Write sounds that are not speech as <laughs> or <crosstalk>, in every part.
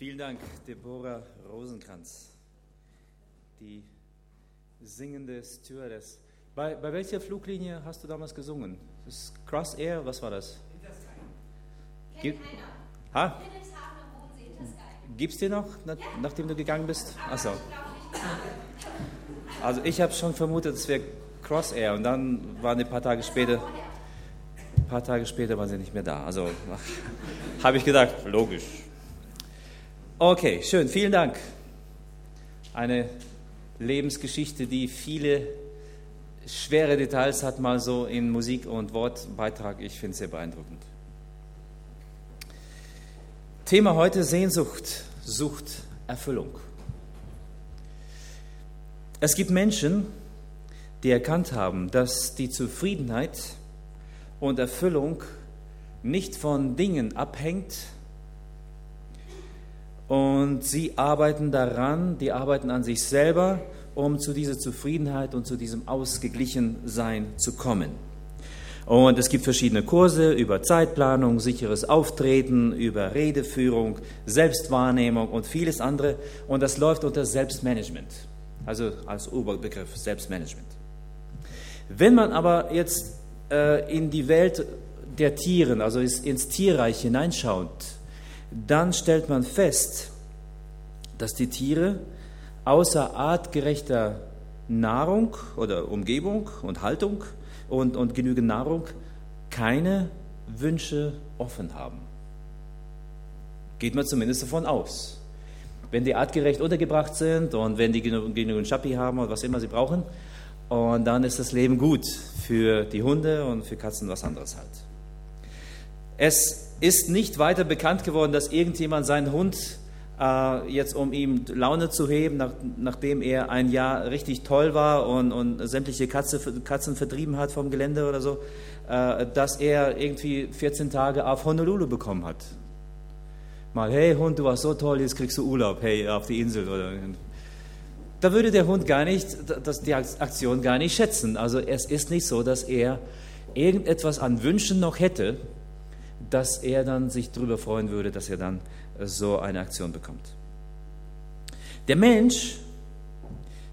Vielen Dank, Deborah Rosenkranz, die singende Stewardess. Bei, bei welcher Fluglinie hast du damals gesungen? Das ist Cross Air, was war das? Gibt ha? Gibt's dir noch, nach, nachdem du gegangen bist? Achso. Also ich habe schon vermutet, es wäre Cross Air und dann waren ein paar Tage später, ein paar Tage später waren sie nicht mehr da. Also <laughs> habe ich gedacht, logisch. Okay, schön, vielen Dank. Eine Lebensgeschichte, die viele schwere Details hat, mal so in Musik und Wortbeitrag. Ich finde es sehr beeindruckend. Thema heute Sehnsucht, Sucht, Erfüllung. Es gibt Menschen, die erkannt haben, dass die Zufriedenheit und Erfüllung nicht von Dingen abhängt, und sie arbeiten daran, die arbeiten an sich selber, um zu dieser Zufriedenheit und zu diesem Ausgeglichensein zu kommen. Und es gibt verschiedene Kurse über Zeitplanung, sicheres Auftreten, über Redeführung, Selbstwahrnehmung und vieles andere. Und das läuft unter Selbstmanagement, also als Oberbegriff Selbstmanagement. Wenn man aber jetzt äh, in die Welt der Tieren, also ins Tierreich hineinschaut, dann stellt man fest, dass die Tiere außer artgerechter Nahrung oder Umgebung und Haltung und, und genügend Nahrung keine Wünsche offen haben. Geht man zumindest davon aus. Wenn die artgerecht untergebracht sind und wenn die genügend, Schappi haben oder was immer sie brauchen, und dann ist das Leben gut für die Hunde und für Katzen was anderes halt. Es ist nicht weiter bekannt geworden, dass irgendjemand seinen Hund äh, jetzt, um ihm Laune zu heben, nach, nachdem er ein Jahr richtig toll war und, und sämtliche Katze, Katzen vertrieben hat vom Gelände oder so, äh, dass er irgendwie 14 Tage auf Honolulu bekommen hat. Mal, hey Hund, du warst so toll, jetzt kriegst du Urlaub, hey, auf die Insel oder da würde der Hund gar nicht, das, die Aktion gar nicht schätzen. Also es ist nicht so, dass er irgendetwas an Wünschen noch hätte, dass er dann sich darüber freuen würde, dass er dann äh, so eine Aktion bekommt. Der Mensch,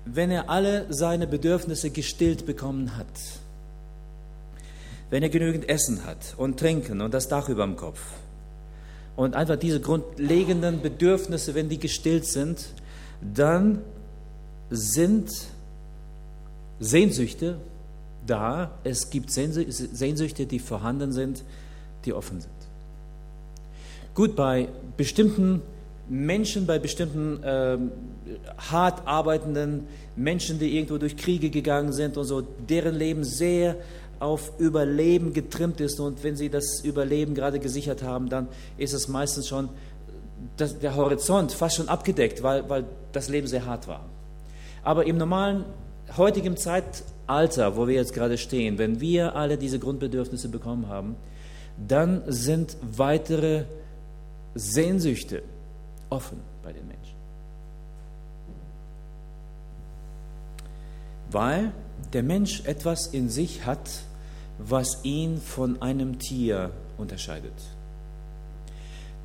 wenn er alle seine Bedürfnisse gestillt bekommen hat, wenn er genügend Essen hat und Trinken und das Dach über dem Kopf und einfach diese grundlegenden Bedürfnisse, wenn die gestillt sind, dann sind Sehnsüchte da. Es gibt Sehnsüchte, die vorhanden sind, die offen sind. Gut, bei bestimmten Menschen, bei bestimmten äh, hart arbeitenden Menschen, die irgendwo durch Kriege gegangen sind und so, deren Leben sehr auf Überleben getrimmt ist und wenn sie das Überleben gerade gesichert haben, dann ist es meistens schon das, der Horizont fast schon abgedeckt, weil, weil das Leben sehr hart war. Aber im normalen heutigen Zeitalter, wo wir jetzt gerade stehen, wenn wir alle diese Grundbedürfnisse bekommen haben, dann sind weitere Sehnsüchte offen bei den Menschen. Weil der Mensch etwas in sich hat, was ihn von einem Tier unterscheidet.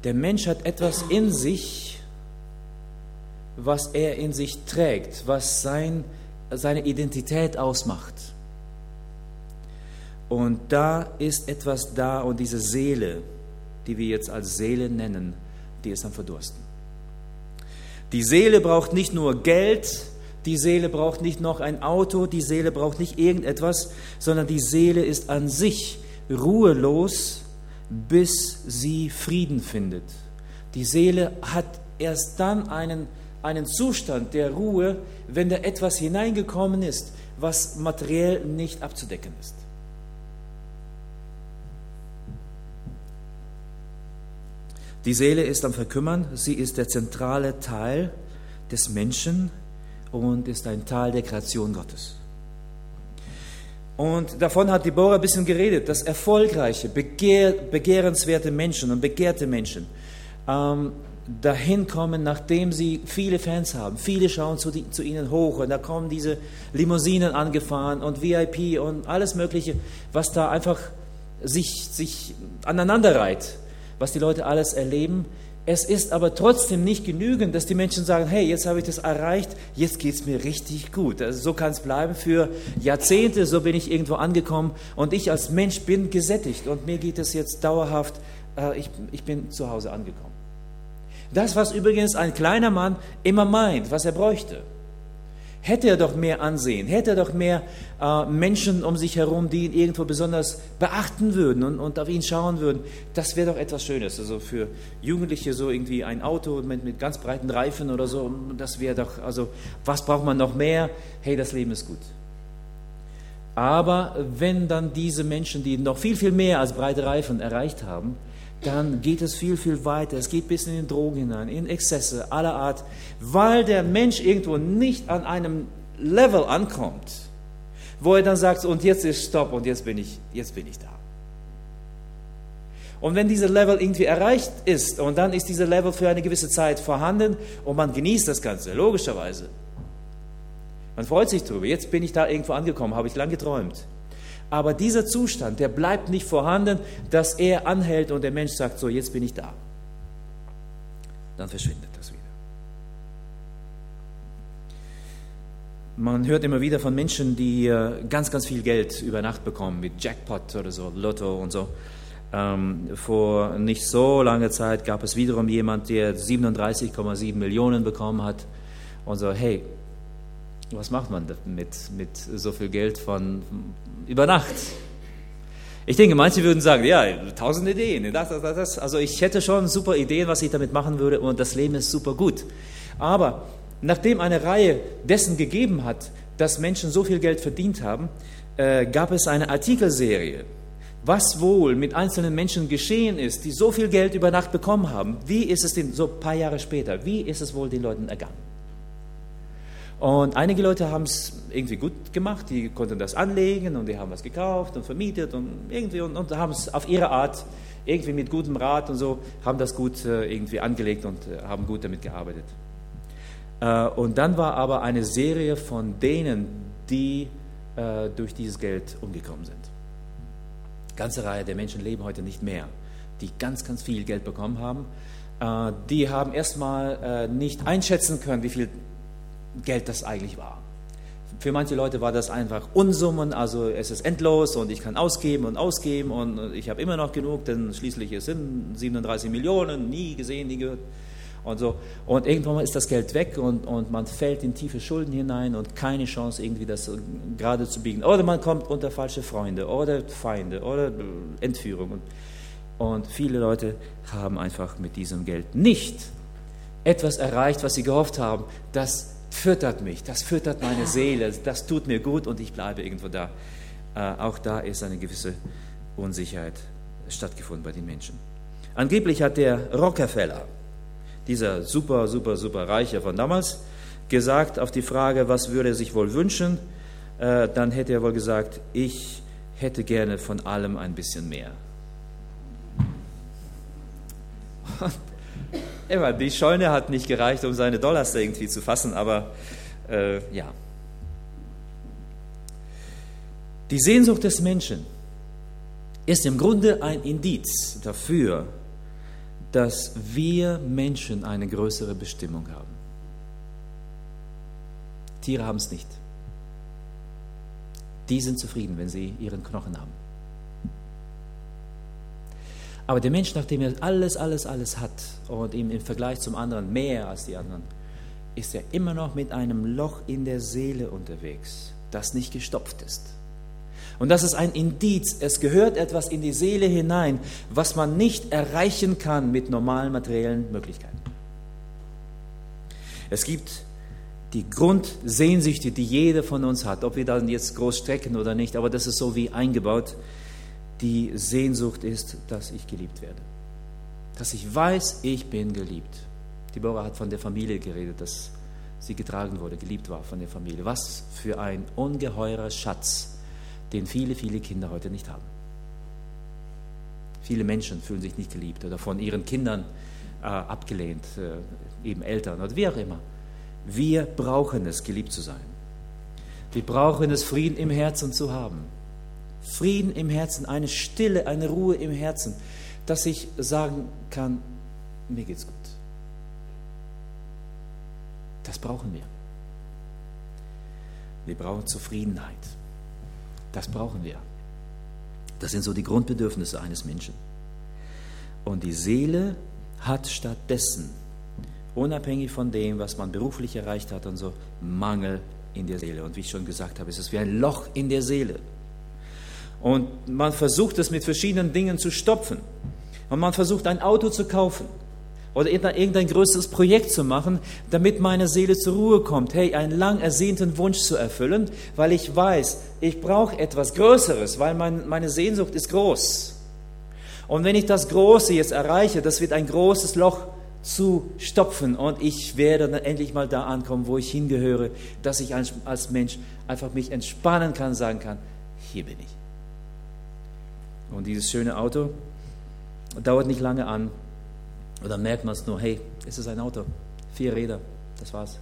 Der Mensch hat etwas in sich, was er in sich trägt, was sein, seine Identität ausmacht. Und da ist etwas da und diese Seele, die wir jetzt als Seele nennen, die ist am Verdursten. Die Seele braucht nicht nur Geld, die Seele braucht nicht noch ein Auto, die Seele braucht nicht irgendetwas, sondern die Seele ist an sich ruhelos, bis sie Frieden findet. Die Seele hat erst dann einen, einen Zustand der Ruhe, wenn da etwas hineingekommen ist, was materiell nicht abzudecken ist. Die Seele ist am Verkümmern, sie ist der zentrale Teil des Menschen und ist ein Teil der Kreation Gottes. Und davon hat Deborah ein bisschen geredet, dass erfolgreiche, begehr, begehrenswerte Menschen und begehrte Menschen ähm, dahin kommen, nachdem sie viele Fans haben. Viele schauen zu, die, zu, ihnen hoch und da kommen diese Limousinen angefahren und VIP und alles Mögliche, was da einfach sich, sich aneinander reiht was die Leute alles erleben, Es ist aber trotzdem nicht genügend, dass die Menschen sagen, hey, jetzt habe ich das erreicht, jetzt geht es mir richtig gut. Also so kann es bleiben für Jahrzehnte, so bin ich irgendwo angekommen und ich als Mensch bin gesättigt und mir geht es jetzt dauerhaft, äh, ich, ich bin zu Hause angekommen. Das, was übrigens ein kleiner Mann immer meint, was er bräuchte hätte er doch mehr Ansehen, hätte er doch mehr äh, Menschen um sich herum, die ihn irgendwo besonders beachten würden und, und auf ihn schauen würden. Das wäre doch etwas Schönes. Also für Jugendliche so irgendwie ein Auto mit, mit ganz breiten Reifen oder so, das wäre doch, also was braucht man noch mehr? Hey, das Leben ist gut. Aber wenn dann diese Menschen, die noch viel, viel mehr als breite Reifen erreicht haben, dann geht es viel, viel weiter. Es geht bis in den Drogen hinein, in Exzesse aller Art, weil der Mensch irgendwo nicht an einem Level ankommt, wo er dann sagt, und jetzt ist Stopp und jetzt bin ich, jetzt bin ich da. Und wenn dieser Level irgendwie erreicht ist und dann ist dieser Level für eine gewisse Zeit vorhanden und man genießt das Ganze, logischerweise. Man freut sich darüber. Jetzt bin ich da irgendwo angekommen, habe ich lang geträumt. Aber dieser Zustand, der bleibt nicht vorhanden, dass er anhält und der Mensch sagt, so, jetzt bin ich da. Dann verschwindet das wieder. Man hört immer wieder von Menschen, die äh, ganz, ganz viel Geld über Nacht bekommen, mit Jackpot oder so, Lotto und so. Ähm, vor nicht so langer Zeit gab es wiederum jemand, der 37,7 Millionen bekommen hat und so, hey, was macht man mit, mit so viel Geld von über Nacht? Ich denke, manche würden sagen, ja, tausend Ideen. Das, das, das. Also ich hätte schon super Ideen, was ich damit machen würde und das Leben ist super gut. Aber nachdem eine Reihe dessen gegeben hat, dass Menschen so viel Geld verdient haben, äh, gab es eine Artikelserie, was wohl mit einzelnen Menschen geschehen ist, die so viel Geld über Nacht bekommen haben. Wie ist es denn so ein paar Jahre später, wie ist es wohl den Leuten ergangen? Und einige Leute haben es irgendwie gut gemacht, die konnten das anlegen und die haben was gekauft und vermietet und irgendwie und, und haben es auf ihre Art irgendwie mit gutem Rat und so, haben das gut äh, irgendwie angelegt und äh, haben gut damit gearbeitet. Äh, und dann war aber eine Serie von denen, die durch dieses Geld umgekommen sind. Ganze Reihe der Menschen leben heute nicht mehr, die ganz, ganz viel Geld bekommen haben. Die haben erstmal nicht einschätzen können, wie viel Geld das eigentlich war. Für manche Leute war das einfach Unsummen, also es ist endlos und ich kann ausgeben und ausgeben und ich habe immer noch genug, denn schließlich es sind 37 Millionen, nie gesehen, nie gehört und so. Und irgendwann ist das Geld weg und, und man fällt in tiefe Schulden hinein und keine Chance irgendwie das gerade zu biegen. Oder man kommt unter falsche Freunde oder Feinde oder Entführung. Und viele Leute haben einfach mit diesem Geld nicht etwas erreicht, was sie gehofft haben, dass füttert mich, das füttert meine Seele, das tut mir gut und ich bleibe irgendwo da. Äh, auch da ist eine gewisse Unsicherheit stattgefunden bei den Menschen. Angeblich hat der Rockefeller, dieser super, super, super Reiche von damals, gesagt auf die Frage, was würde er sich wohl wünschen, äh, dann hätte er wohl gesagt, ich hätte gerne von allem ein bisschen mehr. <laughs> Immer, die Scheune hat nicht gereicht, um seine Dollars irgendwie zu fassen, aber äh, ja. Die Sehnsucht des Menschen ist im Grunde ein Indiz dafür, dass wir Menschen eine größere Bestimmung haben. Tiere haben es nicht. Die sind zufrieden, wenn sie ihren Knochen haben. Aber der Mensch, nachdem er alles, alles, alles hat und ihm im Vergleich zum anderen mehr als die anderen, ist er immer noch mit einem Loch in der Seele unterwegs, das nicht gestopft ist. Und das ist ein Indiz. Es gehört etwas in die Seele hinein, was man nicht erreichen kann mit normalen materiellen Möglichkeiten. Es gibt die Grundsehnsüchte, die jeder von uns hat, ob wir dann jetzt groß strecken oder nicht, aber das ist so wie eingebaut die Sehnsucht ist, dass ich geliebt werde. Dass ich weiß, ich bin geliebt. Die Deborah hat von der Familie geredet, dass sie getragen wurde, geliebt war von der Familie. Was für ein ungeheurer Schatz, den viele, viele Kinder heute nicht haben. Viele Menschen fühlen sich nicht geliebt oder von ihren Kindern äh, abgelehnt, äh, eben Eltern oder wie auch immer. Wir brauchen es, geliebt zu sein. Wir brauchen es, Frieden im Herzen zu haben. Frieden im Herzen, eine Stille, eine Ruhe im Herzen, dass ich sagen kann, mir geht's gut. Das brauchen wir. Wir brauchen Zufriedenheit. Das brauchen wir. Das sind so die Grundbedürfnisse eines Menschen. Und die Seele hat stattdessen, unabhängig von dem, was man beruflich erreicht hat und so, Mangel in der Seele. Und wie ich schon gesagt habe, ist es wie ein Loch in der Seele. Und man versucht es mit verschiedenen Dingen zu stopfen. Und man versucht ein Auto zu kaufen oder irgendein größeres Projekt zu machen, damit meine Seele zur Ruhe kommt. Hey, einen lang ersehnten Wunsch zu erfüllen, weil ich weiß, ich brauche etwas Größeres, weil mein, meine Sehnsucht ist groß. Und wenn ich das Große jetzt erreiche, das wird ein großes Loch zu stopfen und ich werde dann endlich mal da ankommen, wo ich hingehöre, dass ich als, als Mensch einfach mich entspannen kann, sagen kann, hier bin ich. Und dieses schöne Auto dauert nicht lange an, und dann merkt man es nur, hey, es ist ein Auto, vier Räder, das war's.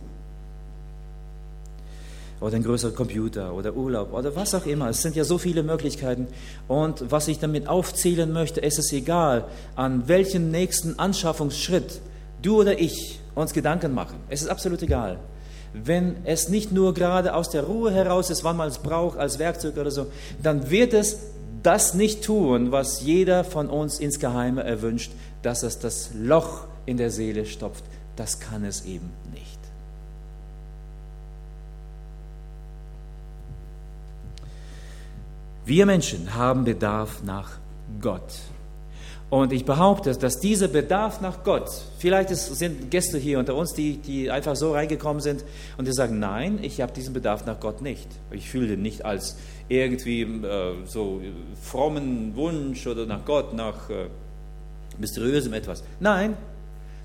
Oder ein größerer Computer oder Urlaub oder was auch immer. Es sind ja so viele Möglichkeiten. Und was ich damit aufzählen möchte, ist es egal, an welchen nächsten Anschaffungsschritt du oder ich uns Gedanken machen. Es ist absolut egal. Wenn es nicht nur gerade aus der Ruhe heraus ist, wann man es braucht, als Werkzeug oder so, dann wird es das nicht tun, was jeder von uns insgeheime erwünscht, dass es das Loch in der Seele stopft. Das kann es eben nicht. Wir Menschen haben Bedarf nach Gott. Und ich behaupte, dass dieser Bedarf nach Gott, vielleicht sind Gäste hier unter uns, die, die einfach so reingekommen sind und die sagen, nein, ich habe diesen Bedarf nach Gott nicht. Ich fühle den nicht als irgendwie äh, so frommen Wunsch oder nach Gott, nach äh, mysteriösem etwas. Nein,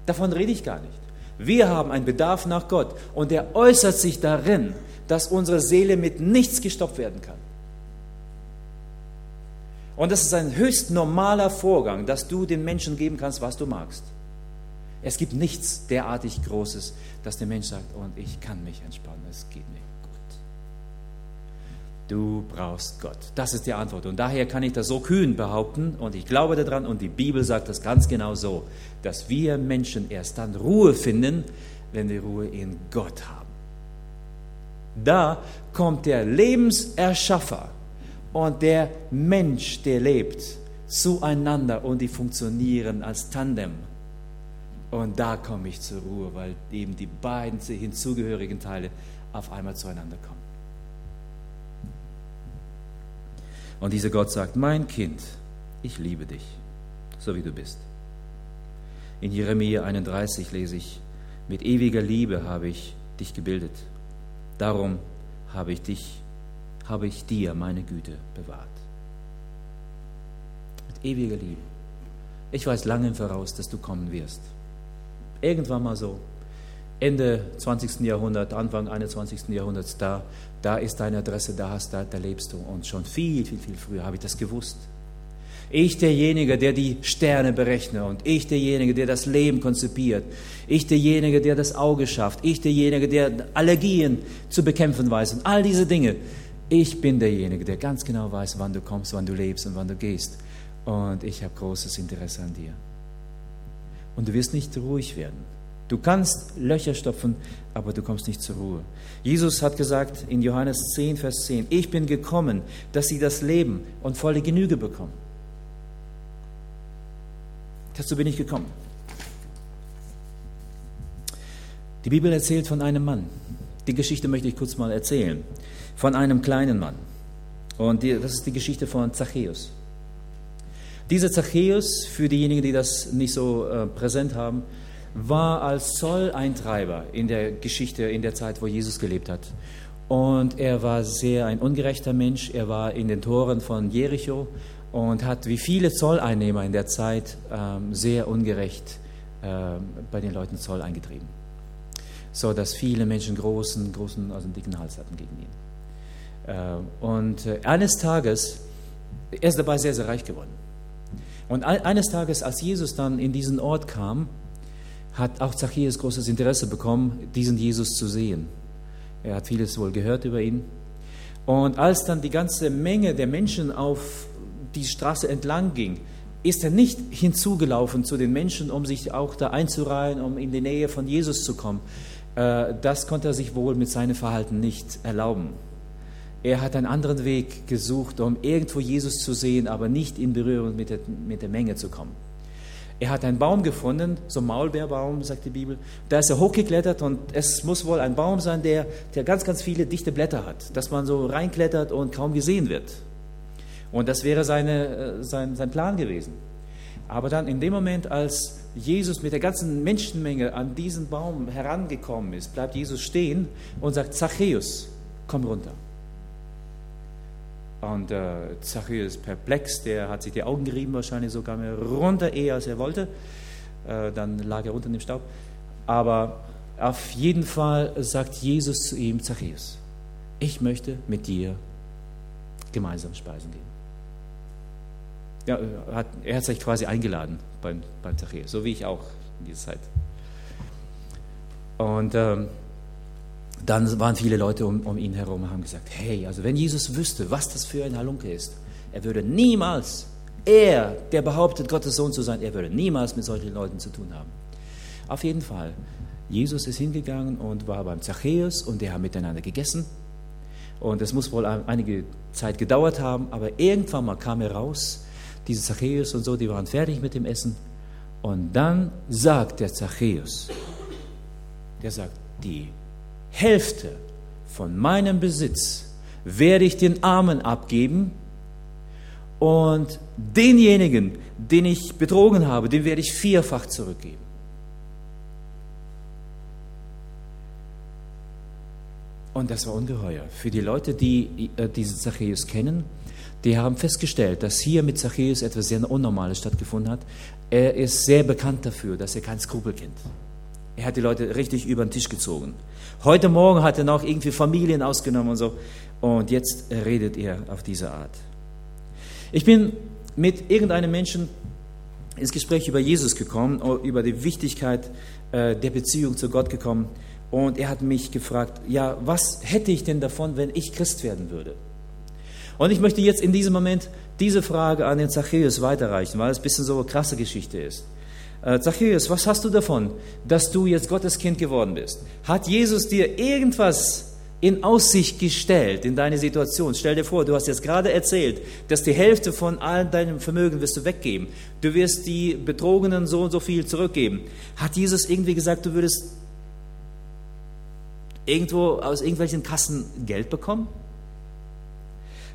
davon rede ich gar nicht. Wir haben einen Bedarf nach Gott und der äußert sich darin, dass unsere Seele mit nichts gestoppt werden kann. Und das ist ein höchst normaler Vorgang, dass du den Menschen geben kannst, was du magst. Es gibt nichts derartig Großes, dass der Mensch sagt, und ich kann mich entspannen, es geht gut. Du brauchst Gott. Das ist die Antwort. Und daher kann ich das so kühn behaupten, und ich glaube daran, und die Bibel sagt das ganz genau so, dass wir Menschen erst dann Ruhe finden, wenn wir Ruhe in Gott haben. Da kommt der Lebenserschaffer und der Mensch, der lebt, zueinander und die funktionieren als Tandem. Und da komme ich zur Ruhe, weil eben die beiden hinzugehörigen Teile auf einmal zueinander kommen. Und dieser Gott sagt, mein Kind, ich liebe dich, so wie du bist. In Jeremia 31 lese ich, mit ewiger Liebe habe ich dich gebildet. Darum habe ich dich habe ich dir meine Güte bewahrt. Mit ewiger Liebe. Ich weiß lange im Voraus, dass du kommen wirst. Irgendwann mal so, Ende 20. Jahrhundert, Anfang 21. Jahrhunderts, da, da ist deine Adresse, da, hast, da, da lebst du. Und schon viel, viel, viel früher habe ich das gewusst. Ich derjenige, der die Sterne berechnet und ich derjenige, der das Leben konzipiert. Ich derjenige, der das Auge schafft. Ich derjenige, der Allergien zu bekämpfen weiß und all diese Dinge. Ich bin derjenige, der ganz genau weiß, wann du kommst, wann du lebst und wann du gehst. Und ich habe großes Interesse an dir. Und du wirst nicht ruhig werden. Du kannst Löcher stopfen, aber du kommst nicht zur Ruhe. Jesus hat gesagt in Johannes 10, Vers 10, ich bin gekommen, dass sie das Leben und volle Genüge bekommen. Dazu bin ich gekommen. Die Bibel erzählt von einem Mann. Die Geschichte möchte ich kurz mal erzählen von einem kleinen Mann. Und die, das ist die Geschichte von Zachäus. Dieser Zachäus, für diejenigen, die das nicht so äh, präsent haben, war als Zolleintreiber in der Geschichte, in der Zeit, wo Jesus gelebt hat. Und er war sehr ein ungerechter Mensch. Er war in den Toren von Jericho und hat wie viele Zolleinnehmer in der Zeit ähm, sehr ungerecht äh, bei den Leuten Zoll eingetrieben. So dass viele Menschen großen, großen, also einen dicken Hals hatten gegen ihn. Äh, und äh, eines Tages, er ist dabei sehr, sehr reich geworden. Und eines Tages, als Jesus dann in diesen Ort kam, hat auch Zachäus großes Interesse bekommen, diesen Jesus zu sehen. Er hat vieles wohl gehört über ihn. Und als dann die ganze Menge der Menschen auf die Straße entlang ging, ist er nicht hinzugelaufen zu den Menschen, um sich auch da einzureihen, um in die Nähe von Jesus zu kommen. Äh, das konnte er sich wohl mit seinem Verhalten nicht erlauben. Er hat einen anderen Weg gesucht, um irgendwo Jesus zu sehen, aber nicht in Berührung mit der, mit der Menge zu kommen. Er hat einen Baum gefunden, so ein Maulbeerbaum, sagt die Bibel. Da ist er hochgeklettert und es muss wohl ein Baum sein, der, der ganz, ganz viele dichte Blätter hat, dass man so reinklettert und kaum gesehen wird. Und das wäre seine, äh, sein, sein Plan gewesen. Aber dann in dem Moment, als Jesus mit der ganzen Menschenmenge an diesen Baum herangekommen ist, bleibt Jesus stehen und sagt, Zachäus, komm runter. Und äh, Zachäus perplex, der hat sich die Augen gerieben, wahrscheinlich sogar mehr runter, eher als er wollte. Äh, dann lag er unter dem Staub. Aber auf jeden Fall sagt Jesus zu ihm, Zachäus, ich möchte mit dir gemeinsam speisen gehen. Ja, hat, er hat sich quasi eingeladen beim, beim Zachäus, so wie ich auch in dieser Zeit. Und ähm, dann waren viele Leute um, um ihn herum und haben gesagt, hey, also wenn Jesus wüsste, was das für ein Halunke ist, er würde niemals, er, der behauptet, Gottes Sohn zu sein, er würde niemals mit solchen Leuten zu tun haben. Auf jeden Fall, Jesus ist hingegangen und war beim Zachäus und die haben miteinander gegessen. Und es muss wohl einige Zeit gedauert haben, aber irgendwann mal kam er raus, diese Zachäus und so, die waren fertig mit dem Essen. Und dann sagt der Zachäus, der sagt, die Hälfte von meinem Besitz werde ich den Armen abgeben und denjenigen, den ich betrogen habe, den werde ich vierfach zurückgeben. Und das war ungeheuer. Für die Leute, die äh, diesen Zachäus kennen, die haben festgestellt, dass hier mit Zachäus etwas sehr Unnormales stattgefunden hat. Er ist sehr bekannt dafür, dass er keinen Skrupel kennt. Er hat die Leute richtig über den Tisch gezogen. Heute Morgen hat er noch irgendwie Familien ausgenommen und so. Und jetzt redet er auf diese Art. Ich bin mit irgendeinem Menschen ins Gespräch über Jesus gekommen, über die Wichtigkeit äh, der Beziehung zu Gott gekommen. Und er hat mich gefragt, ja, was hätte ich denn davon, wenn ich Christ werden würde? Und ich möchte jetzt in diesem Moment diese Frage an den Zachäus weiterreichen, weil es ein bisschen so eine krasse Geschichte ist. Äh, Zachäus, was hast du davon, dass du jetzt Gottes Kind geworden bist? Hat Jesus dir irgendwas in Aussicht gestellt in deine Situation? Stell dir vor, du hast jetzt gerade erzählt, dass die Hälfte von all deinem Vermögen wirst du weggeben. Du wirst die Betrogenen so und so viel zurückgeben. Hat Jesus irgendwie gesagt, du würdest irgendwo aus irgendwelchen Kassen Geld bekommen?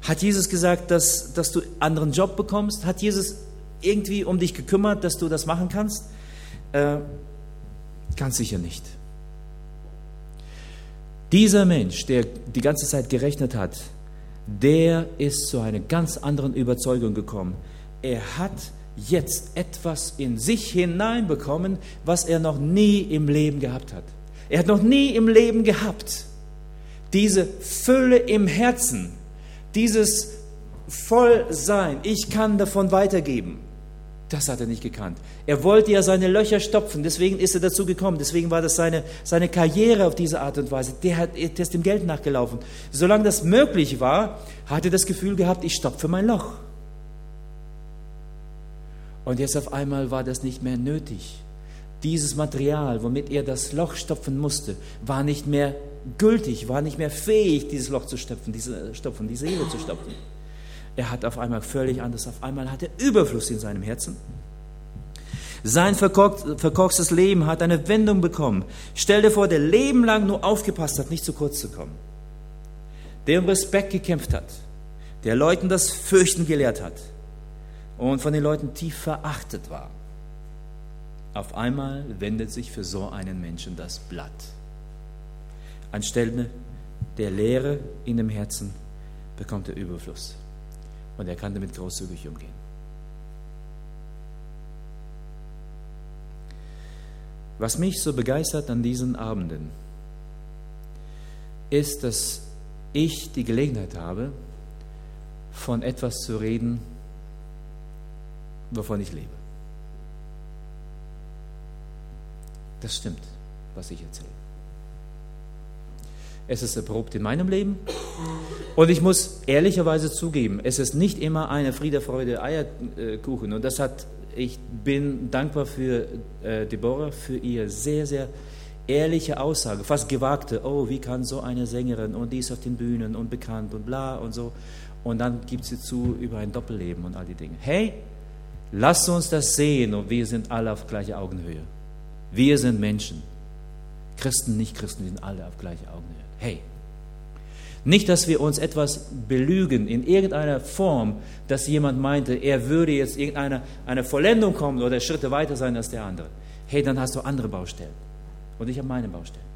Hat Jesus gesagt, dass, dass du anderen Job bekommst? Hat Jesus irgendwie um dich gekümmert, dass du das machen kannst? Äh, ganz sicher nicht. Dieser Mensch, der die ganze Zeit gerechnet hat, der ist zu einer ganz anderen Überzeugung gekommen. Er hat jetzt etwas in sich hineinbekommen, was er noch nie im Leben gehabt hat. Er hat noch nie im Leben gehabt. Diese Fülle im Herzen, dieses Vollsein, ich kann davon weitergeben. Das hat er nicht gekannt. Er wollte ja seine Löcher stopfen, deswegen ist er dazu gekommen. Deswegen war das seine, seine Karriere auf diese Art und Weise. Der, hat, der ist dem Geld nachgelaufen. Solange das möglich war, hat er das Gefühl gehabt, ich stopfe mein Loch. Und jetzt auf einmal war das nicht mehr nötig. Dieses Material, womit er das Loch stopfen musste, war nicht mehr gültig, war nicht mehr fähig, dieses Loch zu stopfen, diese, stopfen, die Seele zu stopfen. Er hat auf einmal völlig anders, auf einmal hat er Überfluss in seinem Herzen. Sein verkorkstes Leben hat eine Wendung bekommen. Stell dir vor, der Leben lang nur aufgepasst hat, nicht zu kurz zu kommen. Der um Respekt gekämpft hat, der Leuten das Fürchten gelehrt hat und von den Leuten tief verachtet war. Auf einmal wendet sich für so einen Menschen das Blatt. Anstelle der Leere in dem Herzen bekommt er Überfluss und er kann damit großzügig umgehen. Was mich so begeistert an diesen Abenden, ist, dass ich die Gelegenheit habe, von etwas zu reden, wovon ich lebe. Das stimmt, was ich erzähle. Es ist erprobt in meinem Leben. Und ich muss ehrlicherweise zugeben, es ist nicht immer eine Friede, Freude, Eierkuchen. Und das hat, ich bin dankbar für äh, Deborah, für ihr sehr, sehr ehrliche Aussage, fast gewagte. Oh, wie kann so eine Sängerin und die ist auf den Bühnen und bekannt und bla und so. Und dann gibt sie zu über ein Doppelleben und all die Dinge. Hey, lasst uns das sehen und wir sind alle auf gleicher Augenhöhe. Wir sind Menschen. Christen, nicht Christen, wir sind alle auf gleicher Augenhöhe. Hey, nicht, dass wir uns etwas belügen in irgendeiner Form, dass jemand meinte, er würde jetzt irgendeine eine Vollendung kommen oder Schritte weiter sein als der andere. Hey, dann hast du andere Baustellen. Und ich habe meine Baustellen.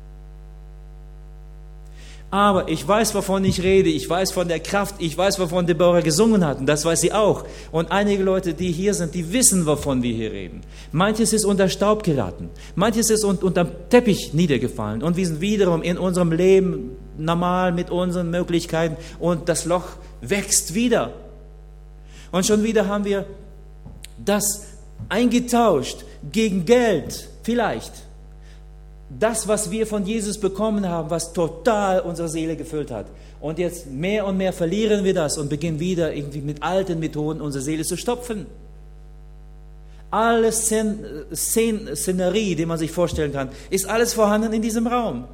Aber ich weiß, wovon ich rede. Ich weiß von der Kraft. Ich weiß, wovon Deborah gesungen hat. Und das weiß sie auch. Und einige Leute, die hier sind, die wissen, wovon wir hier reden. Manches ist unter Staub geraten. Manches ist unter Teppich niedergefallen. Und wir sind wiederum in unserem Leben normal mit unseren Möglichkeiten. Und das Loch wächst wieder. Und schon wieder haben wir das eingetauscht gegen Geld. Vielleicht das, was wir von Jesus bekommen haben, was total unsere Seele gefüllt hat. Und jetzt mehr und mehr verlieren wir das und beginnen wieder irgendwie mit alten Methoden unsere Seele zu stopfen. Alle Szen Szen Szenerie, die man sich vorstellen kann, ist alles vorhanden in diesem Raum.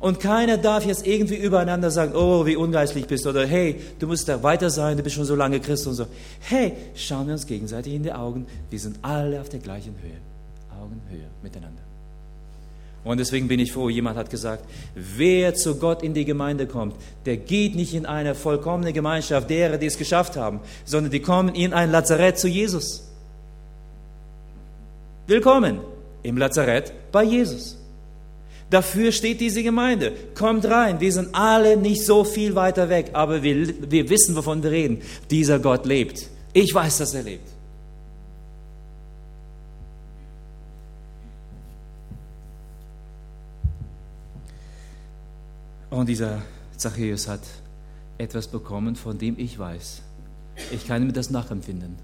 Und keiner darf jetzt irgendwie übereinander sagen, oh, wie ungeistlich bist oder hey, du musst da weiter sein, du bist schon so lange Christ und so. Hey, schauen wir uns gegenseitig in die Augen, wir sind alle auf der gleichen Höhe, Augenhöhe miteinander. Und deswegen bin ich froh, jemand hat gesagt, wer zu Gott in die Gemeinde kommt, der geht nicht in eine vollkommene Gemeinschaft derer, die es geschafft haben, sondern die kommen in ein Lazarett zu Jesus. Willkommen im Lazarett bei Jesus. Dafür steht diese Gemeinde. Kommt rein, wir sind alle nicht so viel weiter weg, aber wir, wir wissen, wovon wir reden. Dieser Gott lebt. Ich weiß, dass er lebt. Und dieser Zachäus hat etwas bekommen, von dem ich weiß. Ich kann mir das nachempfinden.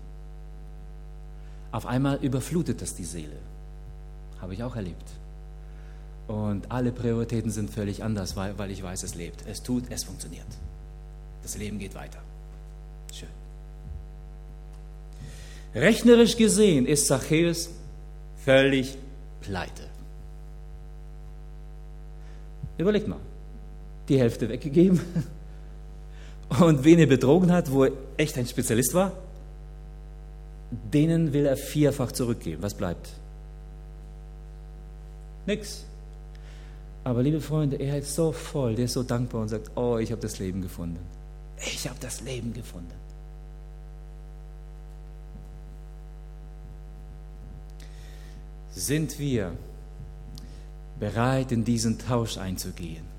Auf einmal überflutet das die Seele. Habe ich auch erlebt. Und alle Prioritäten sind völlig anders, weil, weil ich weiß, es lebt. Es tut, es funktioniert. Das Leben geht weiter. Schön. Rechnerisch gesehen ist Zachäus völlig pleite. Überlegt mal die Hälfte weggegeben. Und wen er betrogen hat, wo er echt ein Spezialist war, denen will er vierfach zurückgeben. Was bleibt? Nix. Aber liebe Freunde, er ist so voll, der ist so dankbar und sagt, oh, ich habe das Leben gefunden. Ich habe das Leben gefunden. Sind wir bereit, in diesen Tausch einzugehen?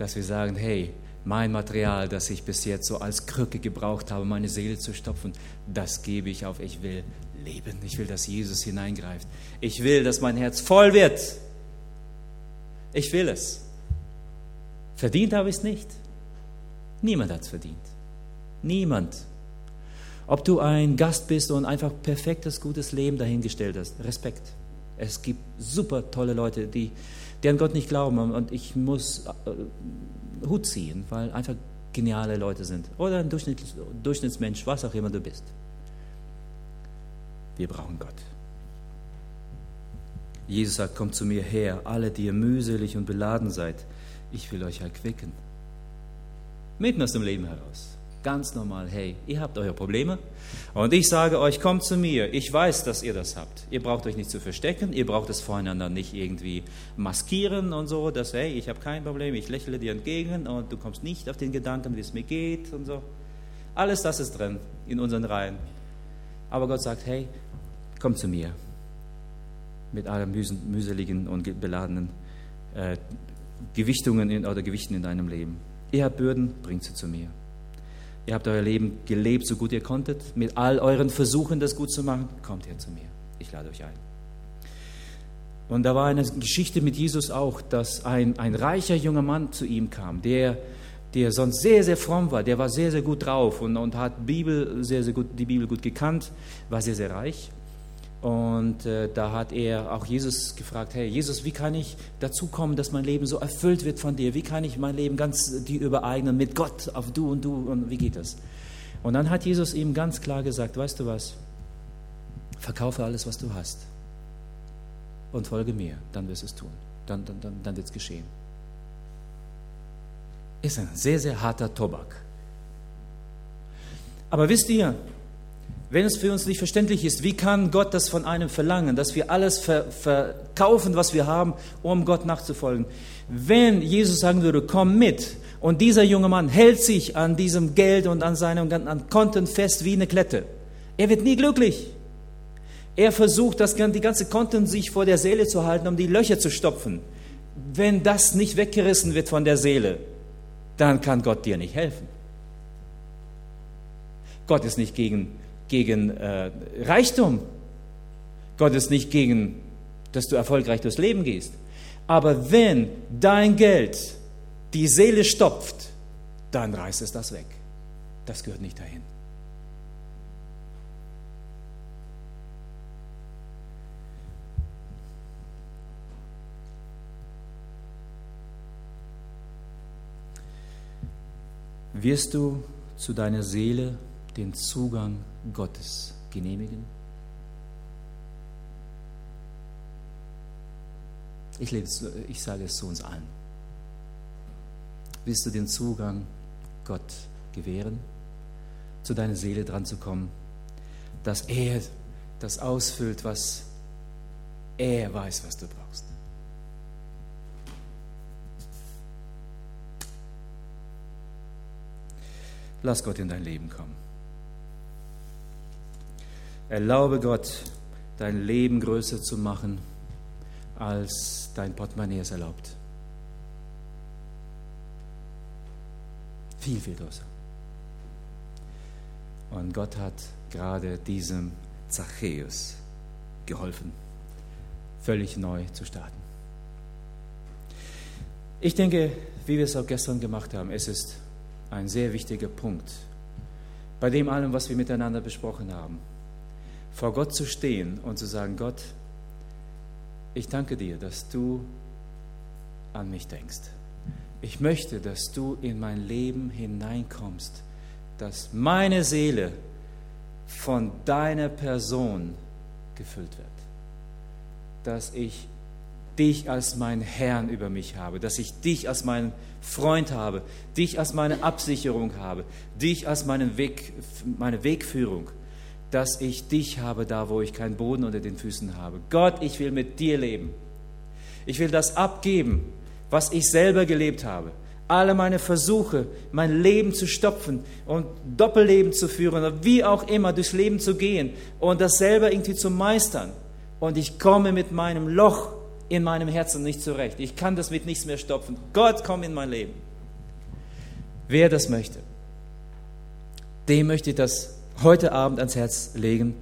Dass wir sagen, hey, mein Material, das ich bis jetzt so als Krücke gebraucht habe, meine Seele zu stopfen, das gebe ich auf. Ich will leben. Ich will, dass Jesus hineingreift. Ich will, dass mein Herz voll wird. Ich will es. Verdient habe ich es nicht. Niemand hat es verdient. Niemand. Ob du ein Gast bist und einfach perfektes, gutes Leben dahingestellt hast, Respekt. Es gibt super tolle Leute, die die an Gott nicht glauben. Und ich muss äh, Hut ziehen, weil einfach geniale Leute sind. Oder ein Durchschnitts Durchschnittsmensch, was auch immer du bist. Wir brauchen Gott. Jesus sagt, kommt zu mir her, alle, die ihr mühselig und beladen seid. Ich will euch erquicken. Mitten aus dem Leben heraus. Ganz normal, hey, ihr habt eure Probleme und ich sage euch, kommt zu mir. Ich weiß, dass ihr das habt. Ihr braucht euch nicht zu verstecken, ihr braucht es voreinander nicht irgendwie maskieren und so, dass, hey, ich habe kein Problem, ich lächle dir entgegen und du kommst nicht auf den Gedanken, wie es mir geht und so. Alles das ist drin in unseren Reihen. Aber Gott sagt, hey, komm zu mir mit allem mühseligen und beladenen äh, Gewichtungen in, oder Gewichten in deinem Leben. Ihr habt Bürden, bringt sie zu mir. Ihr habt euer Leben gelebt, so gut ihr konntet. Mit all euren Versuchen, das gut zu machen, kommt her zu mir. Ich lade euch ein. Und da war eine Geschichte mit Jesus auch, dass ein, ein reicher junger Mann zu ihm kam, der, der sonst sehr, sehr fromm war, der war sehr, sehr gut drauf und, und hat Bibel, sehr, sehr gut, die Bibel gut gekannt, war sehr, sehr reich. Und äh, da hat er auch Jesus gefragt, hey Jesus, wie kann ich dazu kommen, dass mein Leben so erfüllt wird von dir? Wie kann ich mein Leben ganz dir übereignen mit Gott auf du und du und wie geht das? Und dann hat Jesus ihm ganz klar gesagt, weißt du was, verkaufe alles, was du hast und folge mir, dann wirst du es tun, dann, dann, dann, dann wird es geschehen. Ist ein sehr, sehr harter Tobak. Aber wisst ihr, wenn es für uns nicht verständlich ist, wie kann Gott das von einem verlangen, dass wir alles ver verkaufen, was wir haben, um Gott nachzufolgen? Wenn Jesus sagen würde, komm mit, und dieser junge Mann hält sich an diesem Geld und an seinem an Konten fest wie eine Klette, er wird nie glücklich. Er versucht, das, die ganze Konten sich vor der Seele zu halten, um die Löcher zu stopfen. Wenn das nicht weggerissen wird von der Seele, dann kann Gott dir nicht helfen. Gott ist nicht gegen gegen äh, Reichtum. Gott ist nicht gegen, dass du erfolgreich durchs Leben gehst. Aber wenn dein Geld die Seele stopft, dann reißt es das weg. Das gehört nicht dahin. Wirst du zu deiner Seele den Zugang Gottes genehmigen? Ich, lebe, ich sage es zu uns allen. Willst du den Zugang Gott gewähren, zu deiner Seele dran zu kommen, dass er das ausfüllt, was er weiß, was du brauchst? Lass Gott in dein Leben kommen. Erlaube Gott, dein Leben größer zu machen, als dein Portemonnaie es erlaubt. Viel, viel größer. Und Gott hat gerade diesem Zachäus geholfen, völlig neu zu starten. Ich denke, wie wir es auch gestern gemacht haben, es ist ein sehr wichtiger Punkt bei dem allem, was wir miteinander besprochen haben vor Gott zu stehen und zu sagen, Gott, ich danke dir, dass du an mich denkst. Ich möchte, dass du in mein Leben hineinkommst, dass meine Seele von deiner Person gefüllt wird, dass ich dich als meinen Herrn über mich habe, dass ich dich als meinen Freund habe, dich als meine Absicherung habe, dich als meinen Weg, meine Wegführung dass ich dich habe da, wo ich keinen Boden unter den Füßen habe. Gott, ich will mit dir leben. Ich will das abgeben, was ich selber gelebt habe. Alle meine Versuche, mein Leben zu stopfen und Doppelleben zu führen oder wie auch immer durchs Leben zu gehen und das selber irgendwie zu meistern. Und ich komme mit meinem Loch in meinem Herzen nicht zurecht. Ich kann das mit nichts mehr stopfen. Gott, komm in mein Leben. Wer das möchte, dem möchte ich das heute Abend ans Herz legen,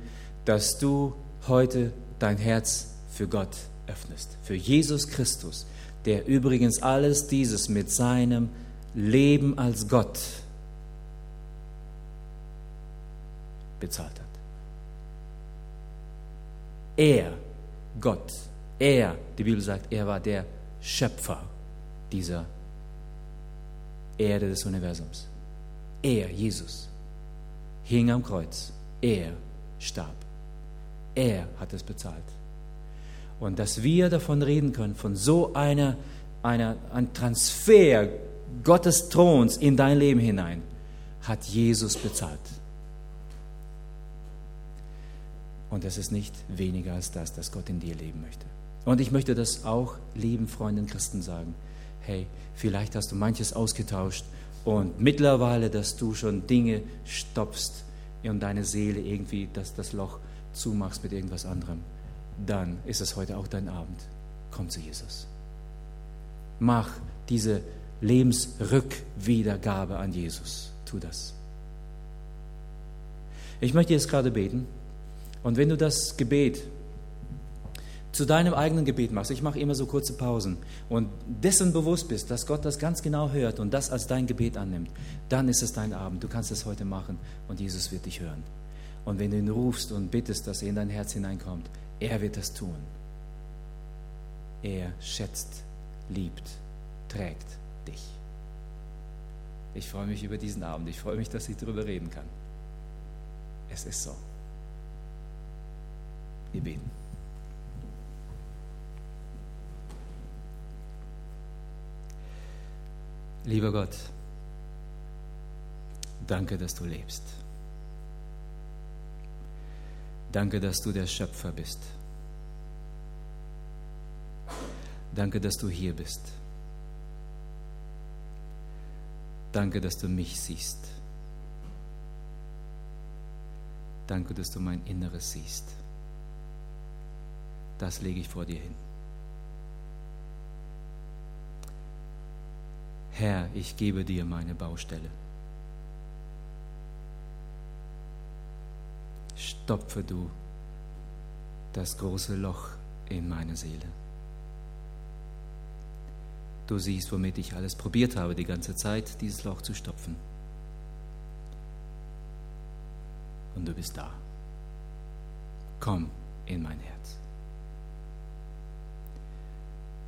dass du heute dein Herz für Gott öffnest, für Jesus Christus, der übrigens alles dieses mit seinem Leben als Gott bezahlt hat. Er, Gott, er, die Bibel sagt, er war der Schöpfer dieser Erde des Universums. Er, Jesus hing am Kreuz. Er starb. Er hat es bezahlt. Und dass wir davon reden können, von so einer, einer ein Transfer Gottes Throns in dein Leben hinein, hat Jesus bezahlt. Und das ist nicht weniger als das, dass Gott in dir leben möchte. Und ich möchte das auch lieben Freunden Christen sagen. Hey, vielleicht hast du manches ausgetauscht und mittlerweile, dass du schon Dinge stopfst und deine Seele irgendwie das, das Loch zumachst mit irgendwas anderem, dann ist es heute auch dein Abend. Komm zu Jesus. Mach diese Lebensrückwiedergabe an Jesus. Tu das. Ich möchte jetzt gerade beten. Und wenn du das Gebet zu deinem eigenen Gebet machst, ich mache immer so kurze Pausen und dessen bewusst bist, dass Gott das ganz genau hört und das als dein Gebet annimmt, dann ist es dein Abend. Du kannst es heute machen und Jesus wird dich hören. Und wenn du ihn rufst und bittest, dass er in dein Herz hineinkommt, er wird das tun. Er schätzt, liebt, trägt dich. Ich freue mich über diesen Abend. Ich freue mich, dass ich darüber reden kann. Es ist so. Wir beten. Lieber Gott, danke, dass du lebst. Danke, dass du der Schöpfer bist. Danke, dass du hier bist. Danke, dass du mich siehst. Danke, dass du mein Inneres siehst. Das lege ich vor dir hin. Herr, ich gebe dir meine Baustelle. Stopfe du das große Loch in meine Seele. Du siehst, womit ich alles probiert habe, die ganze Zeit, dieses Loch zu stopfen. Und du bist da. Komm in mein Herz.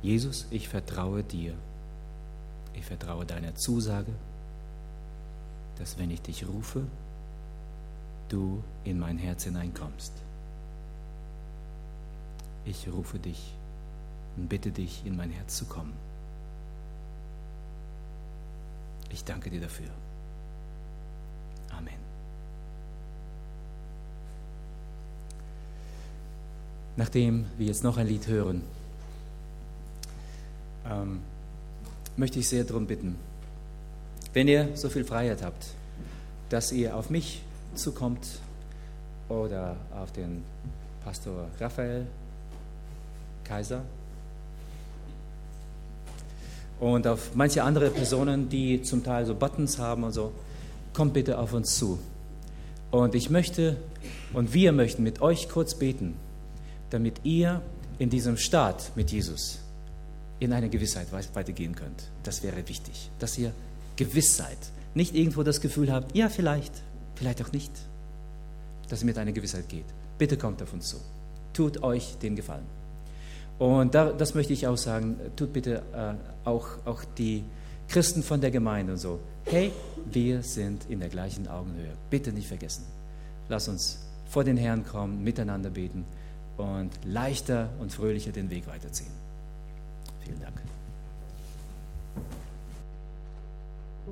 Jesus, ich vertraue dir. Ich vertraue deiner Zusage, dass wenn ich dich rufe, du in mein Herz hineinkommst. Ich rufe dich und bitte dich, in mein Herz zu kommen. Ich danke dir dafür. Amen. Nachdem wir jetzt noch ein Lied hören, ähm, möchte ich sehr darum bitten, wenn ihr so viel Freiheit habt, dass ihr auf mich zukommt oder auf den Pastor Raphael Kaiser und auf manche andere Personen, die zum Teil so Buttons haben und so, kommt bitte auf uns zu. Und ich möchte und wir möchten mit euch kurz beten, damit ihr in diesem Staat mit Jesus in eine Gewissheit weitergehen könnt. Das wäre wichtig, dass ihr gewiss seid. Nicht irgendwo das Gefühl habt, ja, vielleicht, vielleicht auch nicht. Dass ihr mit einer Gewissheit geht. Bitte kommt auf uns zu. Tut euch den Gefallen. Und da, das möchte ich auch sagen, tut bitte äh, auch, auch die Christen von der Gemeinde und so. Hey, wir sind in der gleichen Augenhöhe. Bitte nicht vergessen. Lass uns vor den Herrn kommen, miteinander beten und leichter und fröhlicher den Weg weiterziehen. Vielen Dank.